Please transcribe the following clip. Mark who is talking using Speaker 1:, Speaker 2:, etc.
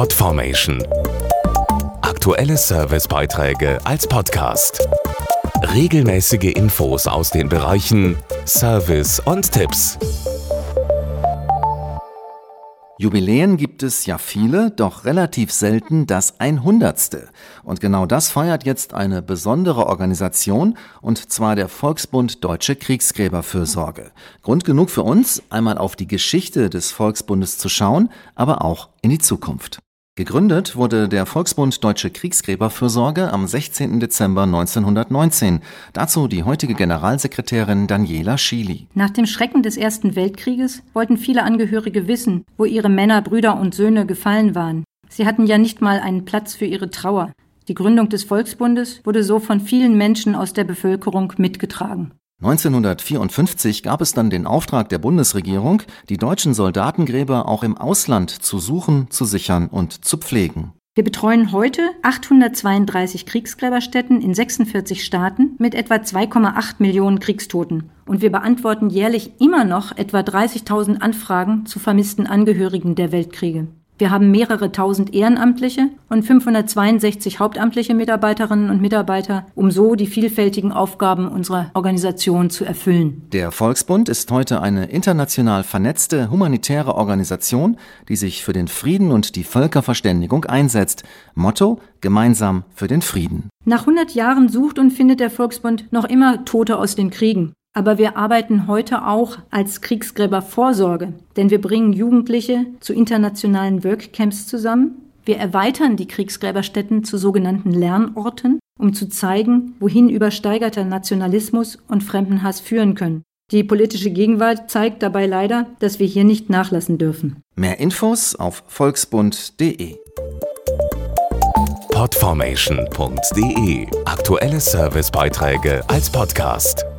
Speaker 1: Podformation. Aktuelle Servicebeiträge als Podcast. Regelmäßige Infos aus den Bereichen Service und Tipps.
Speaker 2: Jubiläen gibt es ja viele, doch relativ selten das 100. Und genau das feiert jetzt eine besondere Organisation, und zwar der Volksbund Deutsche Kriegsgräberfürsorge. Grund genug für uns, einmal auf die Geschichte des Volksbundes zu schauen, aber auch in die Zukunft. Gegründet wurde der Volksbund Deutsche Kriegsgräberfürsorge am 16. Dezember 1919. Dazu die heutige Generalsekretärin Daniela Schily.
Speaker 3: Nach dem Schrecken des Ersten Weltkrieges wollten viele Angehörige wissen, wo ihre Männer, Brüder und Söhne gefallen waren. Sie hatten ja nicht mal einen Platz für ihre Trauer. Die Gründung des Volksbundes wurde so von vielen Menschen aus der Bevölkerung mitgetragen.
Speaker 2: 1954 gab es dann den Auftrag der Bundesregierung, die deutschen Soldatengräber auch im Ausland zu suchen, zu sichern und zu pflegen.
Speaker 3: Wir betreuen heute 832 Kriegsgräberstätten in 46 Staaten mit etwa 2,8 Millionen Kriegstoten. Und wir beantworten jährlich immer noch etwa 30.000 Anfragen zu vermissten Angehörigen der Weltkriege. Wir haben mehrere tausend Ehrenamtliche und 562 hauptamtliche Mitarbeiterinnen und Mitarbeiter, um so die vielfältigen Aufgaben unserer Organisation zu erfüllen.
Speaker 2: Der Volksbund ist heute eine international vernetzte humanitäre Organisation, die sich für den Frieden und die Völkerverständigung einsetzt. Motto Gemeinsam für den Frieden.
Speaker 3: Nach 100 Jahren sucht und findet der Volksbund noch immer Tote aus den Kriegen. Aber wir arbeiten heute auch als Kriegsgräbervorsorge, denn wir bringen Jugendliche zu internationalen Workcamps zusammen. Wir erweitern die Kriegsgräberstätten zu sogenannten Lernorten, um zu zeigen, wohin übersteigerter Nationalismus und Fremdenhass führen können. Die politische Gegenwart zeigt dabei leider, dass wir hier nicht nachlassen dürfen.
Speaker 2: Mehr Infos auf volksbund.de.
Speaker 1: Podformation.de Aktuelle Servicebeiträge als Podcast.